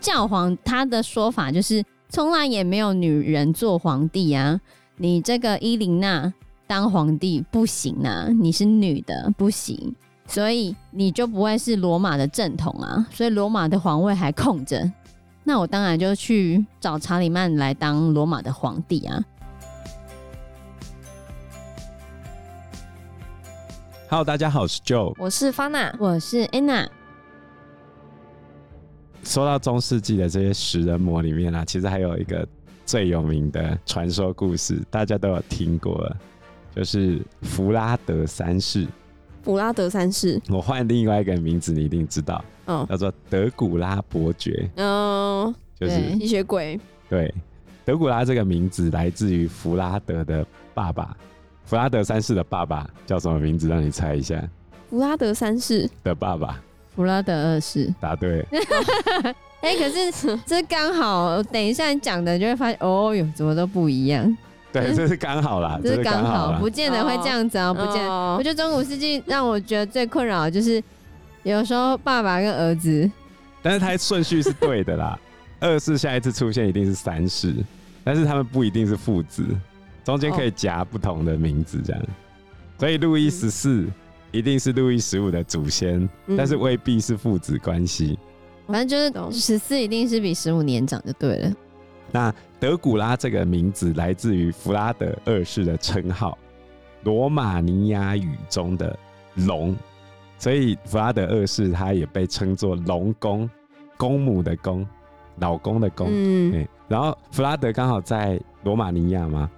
教皇他的说法就是，从来也没有女人做皇帝啊！你这个伊琳娜当皇帝不行啊，你是女的不行，所以你就不会是罗马的正统啊！所以罗马的皇位还空着，那我当然就去找查理曼来当罗马的皇帝啊！Hello，大家好，我是 Joe，我是 Fana，我是 Anna。说到中世纪的这些食人魔里面啊，其实还有一个最有名的传说故事，大家都有听过了，就是弗拉德三世。弗拉德三世，我换另外一个名字，你一定知道，嗯，叫做德古拉伯爵。嗯、哦，就是吸血鬼。对，德古拉这个名字来自于弗拉德的爸爸。弗拉德三世的爸爸叫什么名字？让你猜一下。弗拉德三世的爸爸。弗拉德二世，答对。哎、欸，可是这刚好，等一下你讲的就会发现，哦哟，怎么都不一样。对，这是刚好啦，这是刚好，好，不见得会这样子啊、喔，不见得。哦、我觉得中古世纪让我觉得最困扰的就是，有时候爸爸跟儿子，但是他顺序是对的啦。二世下一次出现一定是三世，但是他们不一定是父子，中间可以夹不同的名字这样。所以路易十四。一定是路易十五的祖先，嗯，但是未必是父子关系。反正就是十四一定是比十五年长就对了。那德古拉这个名字来自于弗拉德二世的称号，罗马尼亚语中的龙，所以弗拉德二世他也被称作龙公，公母的公，老公的公。嗯，对。然后弗拉德刚好在罗马尼亚嘛，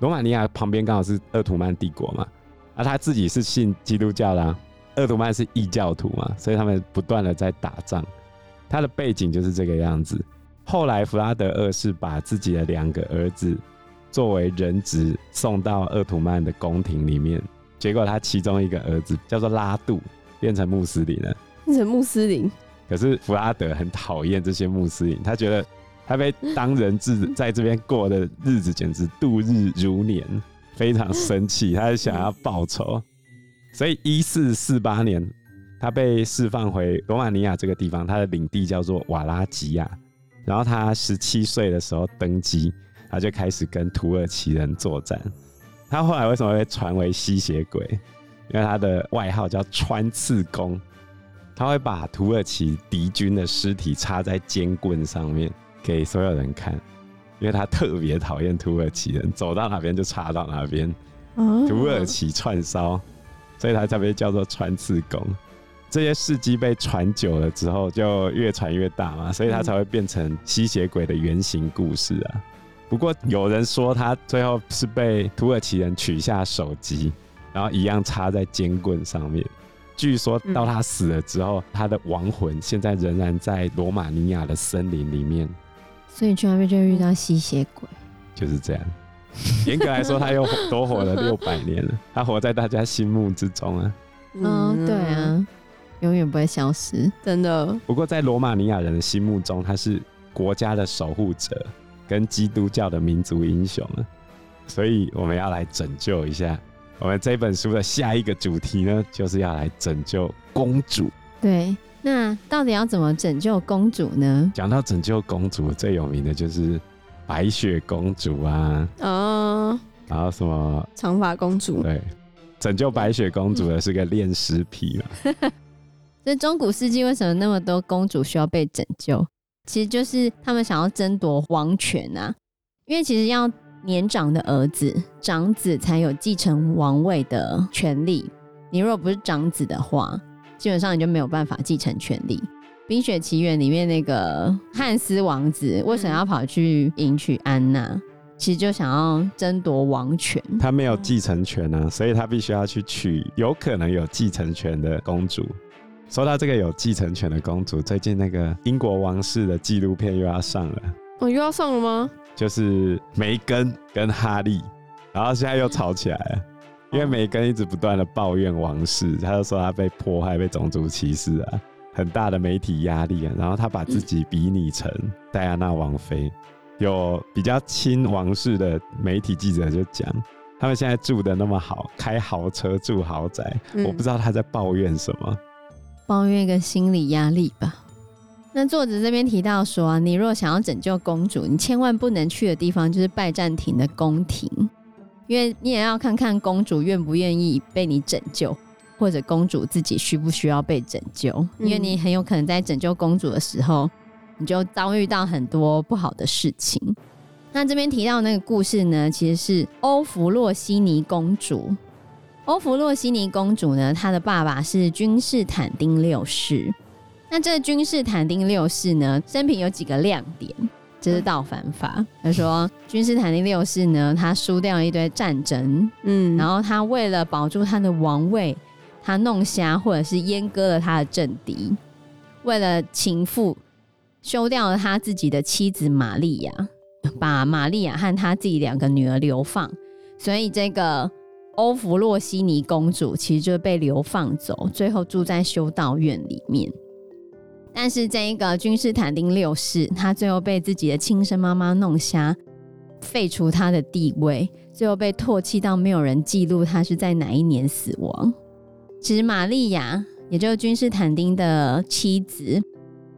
罗马尼亚旁边刚好是鄂图曼帝国嘛。啊，他自己是信基督教的，啊，鄂图曼是异教徒嘛，所以他们不断的在打仗。他的背景就是这个样子。后来弗拉德二世把自己的两个儿子作为人质送到鄂图曼的宫廷里面，结果他其中一个儿子叫做拉杜，变成穆斯林了。变成穆斯林。可是弗拉德很讨厌这些穆斯林，他觉得他被当人质 在这边过的日子简直度日如年。非常生气，他是想要报仇，所以一四四八年，他被释放回罗马尼亚这个地方，他的领地叫做瓦拉吉亚。然后他十七岁的时候登基，他就开始跟土耳其人作战。他后来为什么会传为吸血鬼？因为他的外号叫穿刺弓，他会把土耳其敌军的尸体插在尖棍上面给所有人看。因为他特别讨厌土耳其人，走到哪边就插到哪边，土耳其串烧，所以他才被叫做穿刺工。这些事迹被传久了之后，就越传越大嘛，所以他才会变成吸血鬼的原型故事啊。不过有人说他最后是被土耳其人取下手机，然后一样插在尖棍上面。据说到他死了之后，他的亡魂现在仍然在罗马尼亚的森林里面。所以去那边就会遇到吸血鬼，就是这样。严格来说，他又多活了六百年了，他活在大家心目之中啊。嗯，对啊，永远不会消失，真的。不过在罗马尼亚人的心目中，他是国家的守护者，跟基督教的民族英雄啊。所以我们要来拯救一下。我们这本书的下一个主题呢，就是要来拯救公主。对。那到底要怎么拯救公主呢？讲到拯救公主，最有名的就是白雪公主啊，哦，然后什么长发公主？对，拯救白雪公主的是个恋尸癖嘛。所以中古世纪为什么那么多公主需要被拯救？其实就是他们想要争夺王权啊，因为其实要年长的儿子、长子才有继承王位的权利。你如果不是长子的话，基本上你就没有办法继承权利。《冰雪奇缘》里面那个汉斯王子为什么要跑去迎娶安娜？其实就想要争夺王权。他没有继承权啊，所以他必须要去娶有可能有继承权的公主。说到这个有继承权的公主，最近那个英国王室的纪录片又要上了。哦，又要上了吗？就是梅根跟哈利，然后现在又吵起来了。因为梅根一直不断的抱怨王室，他就说他被迫害、被种族歧视啊，很大的媒体压力啊。然后他把自己比拟成戴安娜王妃，有比较亲王室的媒体记者就讲，他们现在住的那么好，开豪车住豪宅，嗯我不知道他在抱怨什么。抱怨一个心理压力吧。那作者这边提到说啊，你若想要拯救公主，你千万不能去的地方就是拜占庭的宫廷，因为你也要看看公主愿不愿意被你拯救，或者公主自己需不需要被拯救，因为你很有可能在拯救公主的时候，你就遭遇到很多不好的事情。那这边提到那个故事呢，其实是欧弗洛西尼公主。欧弗洛西尼公主呢，她的爸爸是君士坦丁六世。那这个君士坦丁六世呢，生平有几个亮点，这是倒反法。他说，君士坦丁六世呢，他输掉了一堆战争，嗯，然后他为了保住他的王位，他弄瞎或者是阉割了他的政敌，为了情妇，休掉了他自己的妻子玛利亚。把玛利亚和他自己两个女儿流放，所以这个欧弗洛西尼公主其实就被流放走，最后住在修道院里面。但是这一个君士坦丁六世，他最后被自己的亲生妈妈弄瞎，废除他的地位，最后被唾弃到没有人记录他是在哪一年死亡。其实玛利亚，也就是君士坦丁的妻子，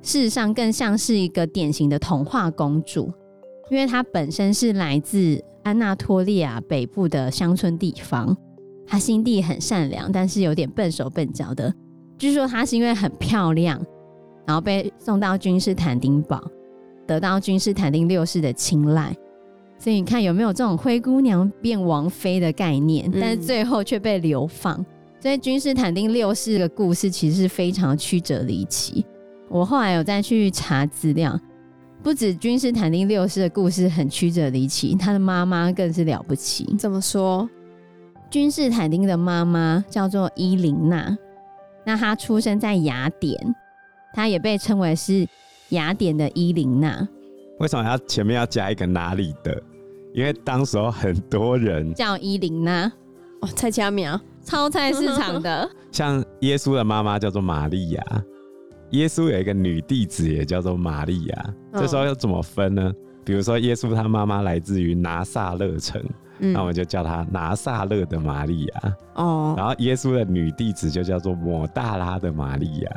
事实上更像是一个典型的童话公主。因为她本身是来自安纳托利亚北部的乡村地方，她心地很善良，但是有点笨手笨脚的。据说她是因为很漂亮，然后被送到君士坦丁堡，得到君士坦丁六世的青睐。所以你看有没有这种灰姑娘变王妃的概念？但是最后却被流放。所以君士坦丁六世的故事其实是非常曲折离奇。我后来有再去查资料。不止君士坦丁六世的故事很曲折离奇，他的妈妈更是了不起。怎么说？君士坦丁的妈妈叫做伊琳娜，那她出生在雅典，她也被称为是雅典的伊琳娜。为什么要前面要加一个哪里的？因为当时候很多人叫伊琳娜哦，菜市仔超菜市场的，像耶稣的妈妈叫做玛利亚。耶稣有一个女弟子，也叫做玛利亚。这时候要怎么分呢？比如说，耶稣他妈妈来自于拿撒勒城，那、嗯、我们就叫她拿撒勒的玛利亚。哦。然后耶稣的女弟子就叫做抹大拉的玛利亚，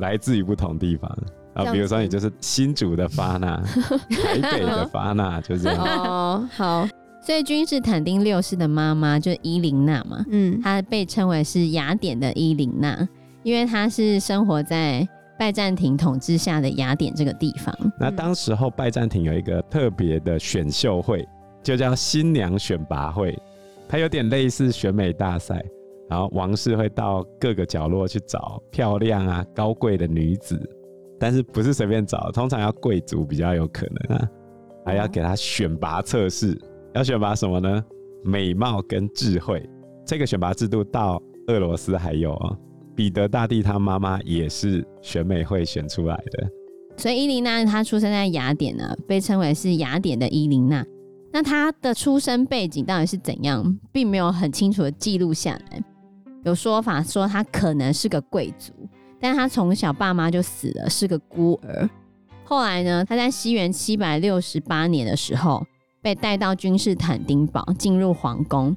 来自于不同地方。然后比如说，你就是新竹的发那，台北的发那，就这样。哦，好。所以君士坦丁六世的妈妈就是伊琳娜嘛，嗯，她被称为是雅典的伊琳娜，因为她是生活在。拜占庭统治下的雅典这个地方，那当时候拜占庭有一个特别的选秀会，就叫新娘选拔会，它有点类似选美大赛，然后王室会到各个角落去找漂亮啊、高贵的女子，但是不是随便找，通常要贵族比较有可能啊，还要给他选拔测试，要选拔什么呢？美貌跟智慧，这个选拔制度到俄罗斯还有哦。彼得大帝他妈妈也是选美会选出来的，所以伊琳娜她出生在雅典呢，被称为是雅典的伊琳娜。那她的出生背景到底是怎样，并没有很清楚的记录下来。有说法说他可能是个贵族，但他从小爸妈就死了，是个孤儿。后来呢，他在西元七百六十八年的时候被带到君士坦丁堡，进入皇宫。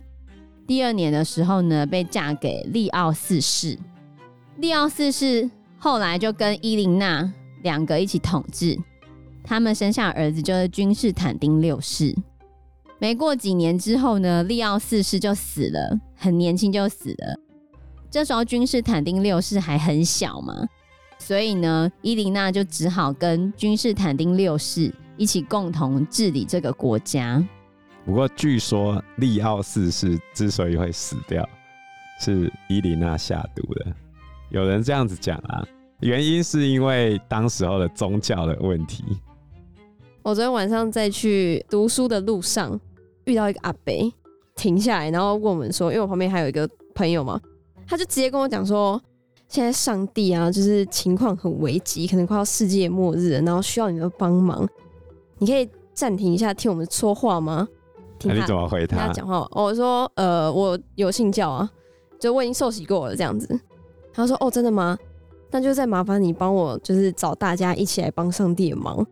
第二年的时候呢，被嫁给利奥四世。利奥四世后来就跟伊琳娜两个一起统治，他们生下儿子就是君士坦丁六世。没过几年之后呢，利奥四世就死了，很年轻就死了。这时候君士坦丁六世还很小嘛，所以呢，伊琳娜就只好跟君士坦丁六世一起共同治理这个国家。不过据说利奥四世之所以会死掉，是伊琳娜下毒的。有人这样子讲啊，原因是因为当时候的宗教的问题。我昨天晚上在去读书的路上，遇到一个阿伯停下来，然后问我们说，因为我旁边还有一个朋友嘛，他就直接跟我讲说，现在上帝啊，就是情况很危急，可能快要世界末日了，然后需要你的帮忙，你可以暂停一下听我们说话吗？听他，那你怎么回他？他讲话，我说，呃，我有信教啊，就我已经受洗过了，这样子。他说：“哦，真的吗？那就再麻烦你帮我，就是找大家一起来帮上帝的忙。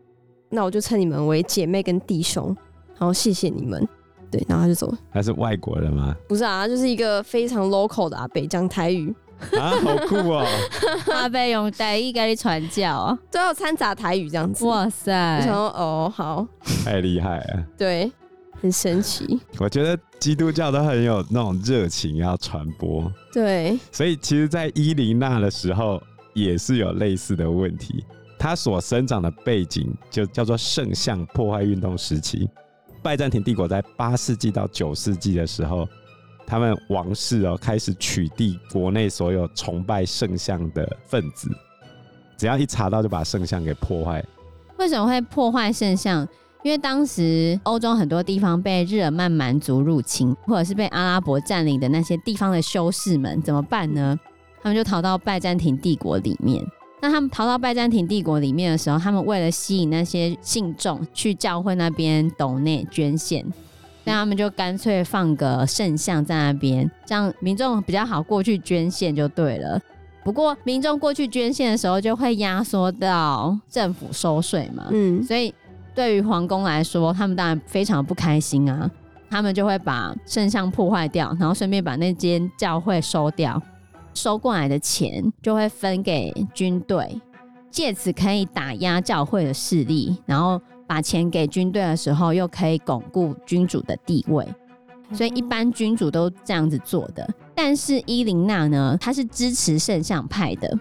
那我就称你们为姐妹跟弟兄，然后谢谢你们。对，然后他就走了。他是外国人吗？不是啊，就是一个非常 local 的阿北，讲台语。啊，好酷哦！阿贝用台语给你传教，都要掺杂台语这样子。哇塞！我想说，哦，好，太厉害了。对，很神奇。我觉得基督教都很有那种热情要传播。对，所以其实，在伊琳娜的时候，也是有类似的问题。她所生长的背景就叫做圣像破坏运动时期。拜占庭帝国在八世纪到九世纪的时候。他们王室哦，开始取缔国内所有崇拜圣像的分子，只要一查到就把圣像给破坏。为什么会破坏圣像？因为当时欧洲很多地方被日耳曼蛮族入侵，或者是被阿拉伯占领的那些地方的修士们怎么办呢？他们就逃到拜占庭帝国里面。那他们逃到拜占庭帝国里面的时候，他们为了吸引那些信众去教会那边斗内捐献。那他们就干脆放个圣像在那边，这样民众比较好过去捐献就对了。不过民众过去捐献的时候，就会压缩到政府收税嘛。嗯，所以对于皇宫来说，他们当然非常不开心啊。他们就会把圣像破坏掉，然后顺便把那间教会收掉，收过来的钱就会分给军队，借此可以打压教会的势力，然后。把钱给军队的时候，又可以巩固君主的地位，所以一般君主都这样子做的。但是伊琳娜呢，她是支持圣像派的，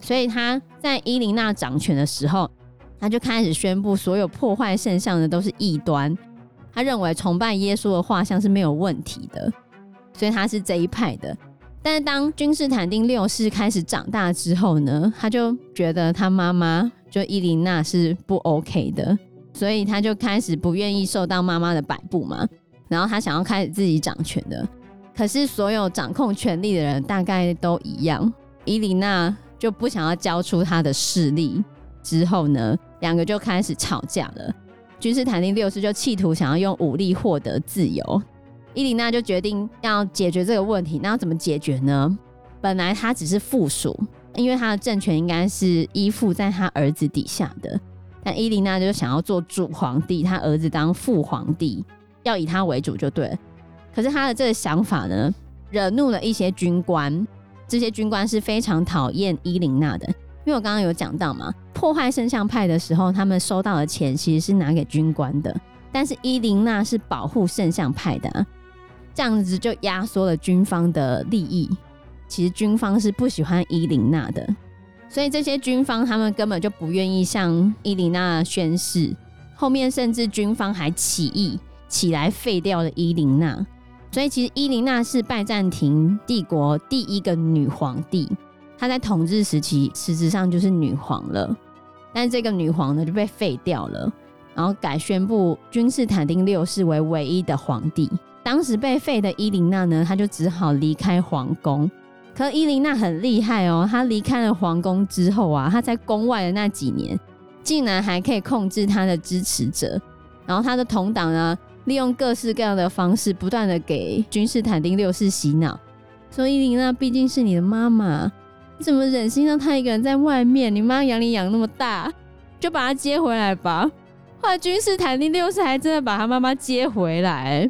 所以她在伊琳娜掌权的时候，她就开始宣布，所有破坏圣像的都是异端。她认为崇拜耶稣的画像是没有问题的，所以她是这一派的。但是当君士坦丁六世开始长大之后呢，他就觉得他妈妈就伊琳娜是不 OK 的。所以他就开始不愿意受到妈妈的摆布嘛，然后他想要开始自己掌权的。可是所有掌控权力的人大概都一样，伊琳娜就不想要交出她的势力。之后呢，两个就开始吵架了。君士坦丁六世就企图想要用武力获得自由，伊琳娜就决定要解决这个问题。那要怎么解决呢？本来他只是附属，因为他的政权应该是依附在他儿子底下的。但伊琳娜就想要做主皇帝，他儿子当副皇帝，要以他为主就对了。可是他的这个想法呢，惹怒了一些军官。这些军官是非常讨厌伊琳娜的，因为我刚刚有讲到嘛，破坏圣像派的时候，他们收到的钱其实是拿给军官的。但是伊琳娜是保护圣像派的，这样子就压缩了军方的利益。其实军方是不喜欢伊琳娜的。所以这些军方他们根本就不愿意向伊琳娜宣誓，后面甚至军方还起义起来废掉了伊琳娜。所以其实伊琳娜是拜占庭帝国第一个女皇帝，她在统治时期实质上就是女皇了。但是这个女皇呢就被废掉了，然后改宣布君士坦丁六世为唯一的皇帝。当时被废的伊琳娜呢，她就只好离开皇宫。可伊琳娜很厉害哦，她离开了皇宫之后啊，她在宫外的那几年，竟然还可以控制她的支持者，然后她的同党呢，利用各式各样的方式，不断的给君士坦丁六世洗脑，说伊琳娜毕竟是你的妈妈，你怎么忍心让她一个人在外面？你妈养你养那么大，就把她接回来吧。后来君士坦丁六世还真的把她妈妈接回来，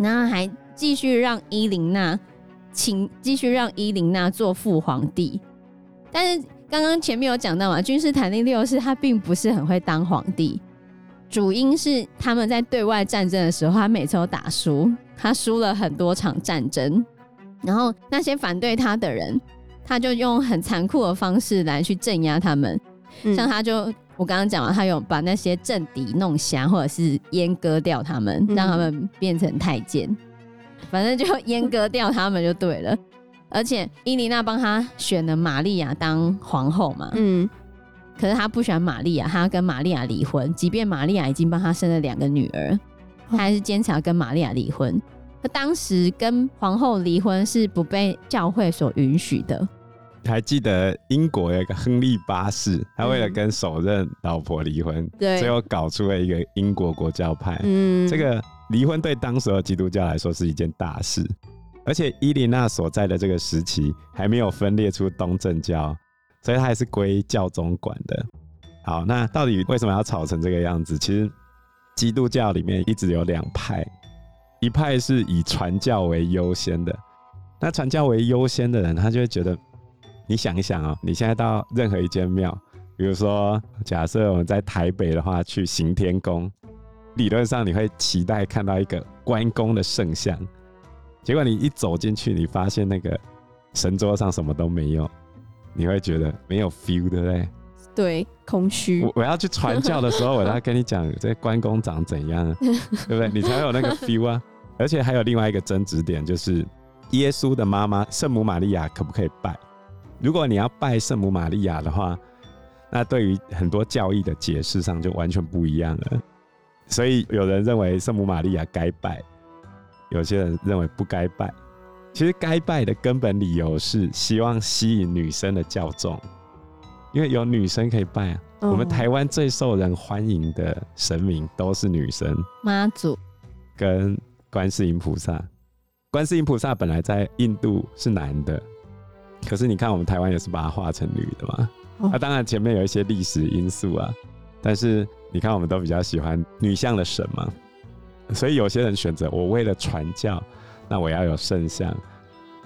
然后还继续让伊琳娜。请继续让伊琳娜做副皇帝，但是刚刚前面有讲到嘛，君士坦丁六世他并不是很会当皇帝，主因是他们在对外战争的时候，他每次都打输，他输了很多场战争，然后那些反对他的人，他就用很残酷的方式来去镇压他们，嗯、像他就我刚刚讲了，他有把那些政敌弄瞎，或者是阉割掉他们，让他们变成太监。反正就阉割掉他们就对了，而且伊琳娜帮他选了玛利亚当皇后嘛，嗯，可是他不喜欢玛利亚，他要跟玛利亚离婚，即便玛利亚已经帮他生了两个女儿，他还是坚持要跟玛利亚离婚。他当时跟皇后离婚是不被教会所允许的。还记得英国有一个亨利八世，他为了跟首任老婆离婚，对，最后搞出了一个英国国教派，嗯，这个。离婚对当时的基督教来说是一件大事，而且伊琳娜所在的这个时期还没有分裂出东正教，所以它还是归教宗管的。好，那到底为什么要吵成这个样子？其实基督教里面一直有两派，一派是以传教为优先的。那传教为优先的人，他就会觉得，你想一想哦，你现在到任何一间庙，比如说假设我们在台北的话，去行天宫，理论上你会期待看到一个关公的圣像，结果你一走进去，你发现那个神桌上什么都没有，你会觉得没有 feel，对不对？对，空虚。我我要去传教的时候，我要跟你讲这关公长怎样，对不对？你才有那个 feel 啊！而且还有另外一个争执点，就是耶稣的妈妈圣母玛利亚可不可以拜？如果你要拜圣母玛利亚的话，那对于很多教义的解释上就完全不一样了。所以有人认为圣母玛利亚该拜，有些人认为不该拜。其实该拜的根本理由是希望吸引女生的教众。因为有女生可以拜啊，我们台湾最受人欢迎的神明都是女生，妈祖跟观世音菩萨。观世音菩萨本来在印度是男的，可是你看我们台湾也是把它画成女的嘛。啊当然前面有一些历史因素啊，但是你看我们都比较喜欢女相的神嘛，所以有些人选择我为了传教，那我要有圣像，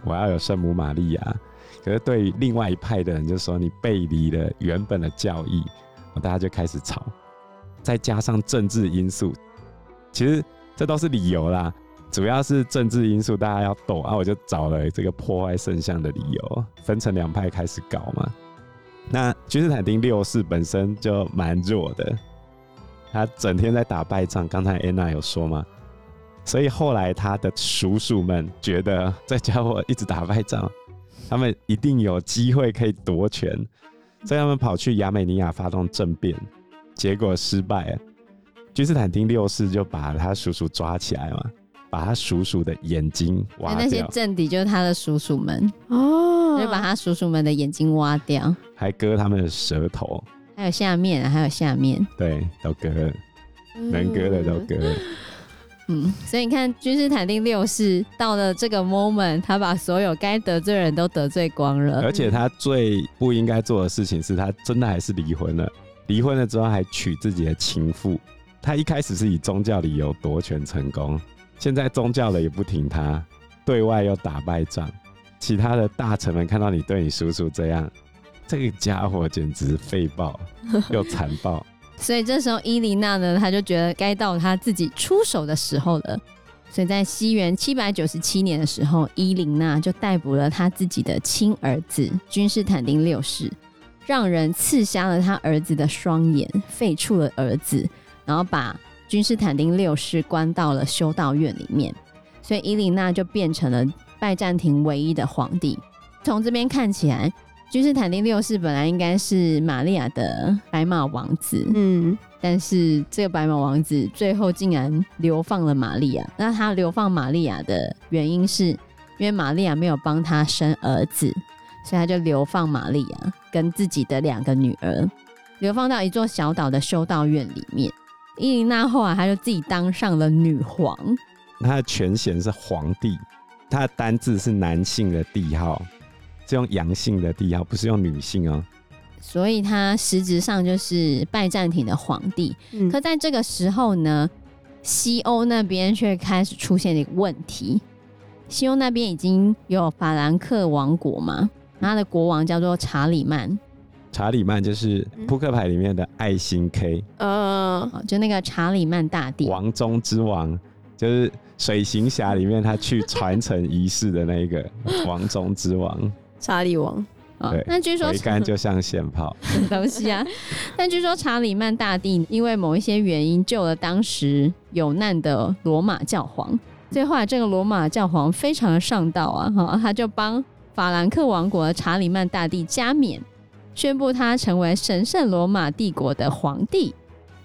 我要有圣母玛利亚。可是对于另外一派的人，就说你背离了原本的教义，大家就开始吵。再加上政治因素，其实这都是理由啦。主要是政治因素，大家要斗啊，我就找了这个破坏圣像的理由，分成两派开始搞嘛。那君士坦丁六世本身就蛮弱的，他整天在打败仗。刚才安娜有说嘛，所以后来他的叔叔们觉得这家伙一直打败仗。他们一定有机会可以夺权，所以他们跑去亚美尼亚发动政变，结果失败了。君士坦丁六世就把他叔叔抓起来嘛，把他叔叔的眼睛挖掉。那些政敌就是他的叔叔们哦，就把他叔叔们的眼睛挖掉，还割他们的舌头，还有下面，还有下面，对，都割了，能割的都割了。嗯，所以你看，君士坦丁六世到了这个 moment，他把所有该得罪人都得罪光了。而且他最不应该做的事情是他真的还是离婚了。离婚了之后还娶自己的情妇。他一开始是以宗教理由夺权成功，现在宗教的也不听他，对外又打败仗。其他的大臣们看到你对你叔叔这样，这个家伙简直废爆 又残暴。所以这时候伊琳娜呢，她就觉得该到她自己出手的时候了。所以在西元七百九十七年的时候，伊琳娜就逮捕了她自己的亲儿子君士坦丁六世，让人刺瞎了他儿子的双眼，废黜了儿子，然后把君士坦丁六世关到了修道院里面。所以伊琳娜就变成了拜占庭唯一的皇帝。从这边看起来。君士坦丁六世本来应该是玛利亚的白马王子，嗯，但是这个白马王子最后竟然流放了玛利亚。那他流放玛利亚的原因是因为玛利亚没有帮他生儿子，所以他就流放玛利亚跟自己的两个女儿，流放到一座小岛的修道院里面。伊琳娜后来她就自己当上了女皇，她的权衔是皇帝，她的单字是男性的帝号。是用阳性的帝号，不是用女性哦。所以她实质上就是拜占庭的皇帝。嗯、可在这个时候呢，西欧那边却开始出现了一个问题。西欧那边已经有法兰克王国嘛，他的国王叫做查理曼。查理曼就是扑克牌里面的爱心 K，呃，就那个查理曼大帝，王中之王，就是水行侠里面他去传承仪式的那一个 王中之王。查理王，对，那据说桅杆就像线炮，什么东西啊？但据说查理曼大帝因为某一些原因救了当时有难的罗马教皇，所以后来这个罗马教皇非常的上道啊，哈，他就帮法兰克王国的查理曼大帝加冕，宣布他成为神圣罗马帝国的皇帝。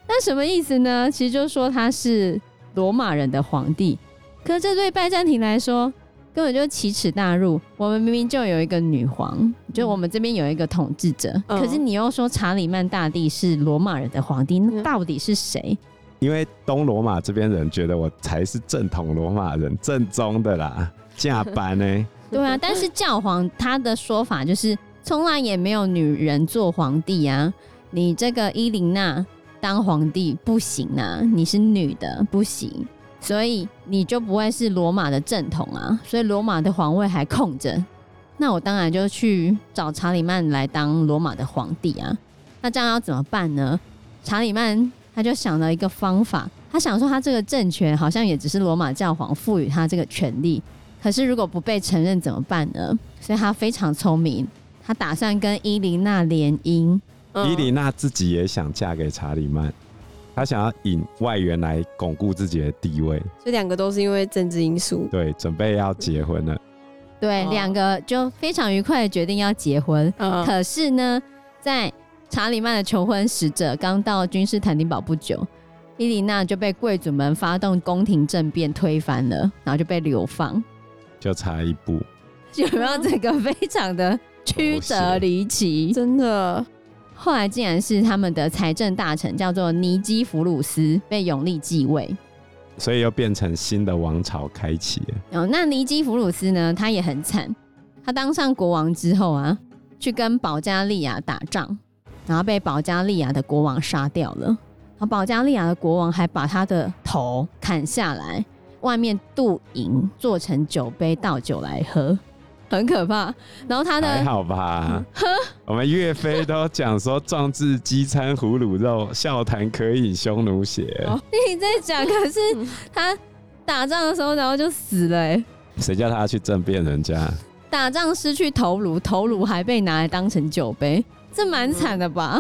那什么意思呢？其实就是说他是罗马人的皇帝，可是这对拜占庭来说。根本就是奇耻大辱！我们明明就有一个女皇，就我们这边有一个统治者，嗯、可是你又说查理曼大帝是罗马人的皇帝，那到底是谁？因为东罗马这边人觉得我才是正统罗马人，正宗的啦，加班呢？对啊，但是教皇他的说法就是，从来也没有女人做皇帝啊！你这个伊琳娜当皇帝不行啊，你是女的不行。所以你就不会是罗马的正统啊，所以罗马的皇位还空着。那我当然就去找查理曼来当罗马的皇帝啊。那这样要怎么办呢？查理曼他就想了一个方法，他想说他这个政权好像也只是罗马教皇赋予他这个权利，可是如果不被承认怎么办呢？所以他非常聪明，他打算跟伊琳娜联姻。伊琳娜自己也想嫁给查理曼。他想要引外援来巩固自己的地位，这两个都是因为政治因素。对，准备要结婚了。对，两、哦、个就非常愉快的决定要结婚。嗯、可是呢，在查理曼的求婚使者刚到君士坦丁堡不久，伊琳娜就被贵族们发动宫廷政变推翻了，然后就被流放。就差一步，有没有这个非常的曲折离奇？真的。后来竟然是他们的财政大臣，叫做尼基弗鲁斯，被永历继位，所以又变成新的王朝开启了。哦，那尼基弗鲁斯呢？他也很惨，他当上国王之后啊，去跟保加利亚打仗，然后被保加利亚的国王杀掉了。然后保加利亚的国王还把他的头砍下来，外面镀银，做成酒杯倒酒来喝。很可怕，然后他呢还好吧？我们岳飞都讲说“壮志饥餐胡虏肉，笑谈渴饮匈奴血”。你在讲，可是他打仗的时候，然后就死了。哎，谁叫他去政变人家？打仗失去头颅，头颅还被拿来当成酒杯，这蛮惨的吧？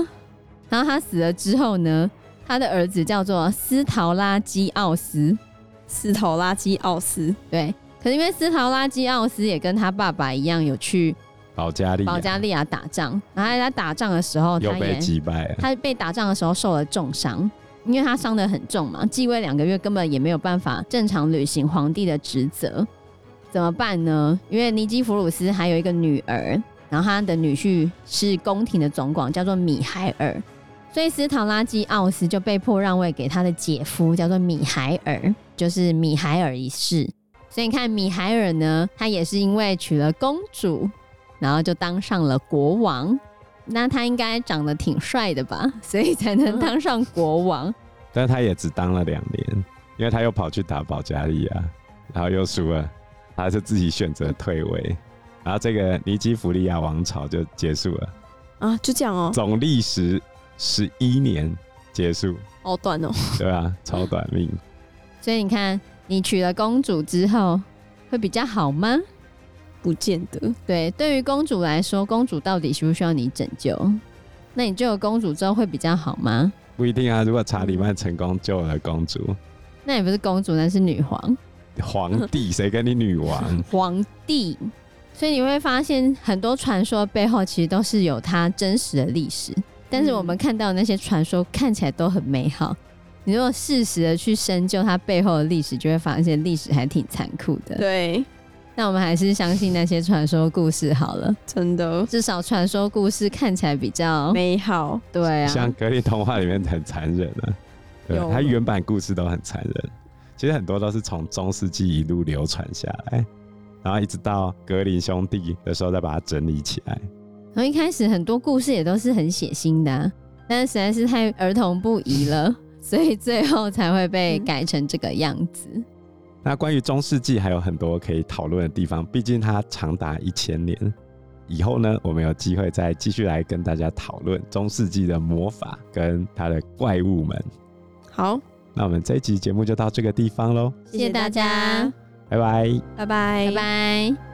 然后他死了之后呢？他的儿子叫做斯陶拉基奥斯，斯陶拉基奥斯，对。可是因为斯陶拉基奥斯也跟他爸爸一样有去保加利亚保加利亚打仗，然后在他打仗的时候，他也被击败。他被打仗的时候受了重伤，因为他伤得很重嘛，继位两个月根本也没有办法正常履行皇帝的职责，怎么办呢？因为尼基弗鲁斯还有一个女儿，然后他的女婿是宫廷的总管，叫做米海尔，所以斯陶拉基奥斯就被迫让位给他的姐夫，叫做米海尔，就是米海尔一世。所以你看，米海尔呢，他也是因为娶了公主，然后就当上了国王。那他应该长得挺帅的吧，所以才能当上国王。嗯、但是他也只当了两年，因为他又跑去打保加利亚，然后又输了，他是自己选择退位，然后这个尼基弗利亚王朝就结束了。啊，就这样哦。总历时十一年结束，好短哦。对啊，超短命。所以你看。你娶了公主之后会比较好吗？不见得。对，对于公主来说，公主到底需不需要你拯救？那你救了公主之后会比较好吗？不一定啊。如果查理曼成功救了公主，那也不是公主，那是女皇。皇帝？谁跟你女王？皇帝。所以你会发现，很多传说背后其实都是有它真实的历史，但是我们看到的那些传说看起来都很美好。你如果适时的去深究它背后的历史，就会发现历史还挺残酷的。对，那我们还是相信那些传说故事好了。真的，至少传说故事看起来比较美好。对啊，像格林童话里面很残忍啊，对，它原版故事都很残忍。其实很多都是从中世纪一路流传下来，然后一直到格林兄弟的时候再把它整理起来。然后一开始很多故事也都是很血腥的啊，但是实在是太儿童不宜了。所以最后才会被改成这个样子。嗯。那关于中世纪还有很多可以讨论的地方，毕竟它长达一千年。以后呢，我们有机会再继续来跟大家讨论中世纪的魔法跟它的怪物们。好，那我们这一集节目就到这个地方喽。谢谢大家，拜拜，拜拜，拜拜。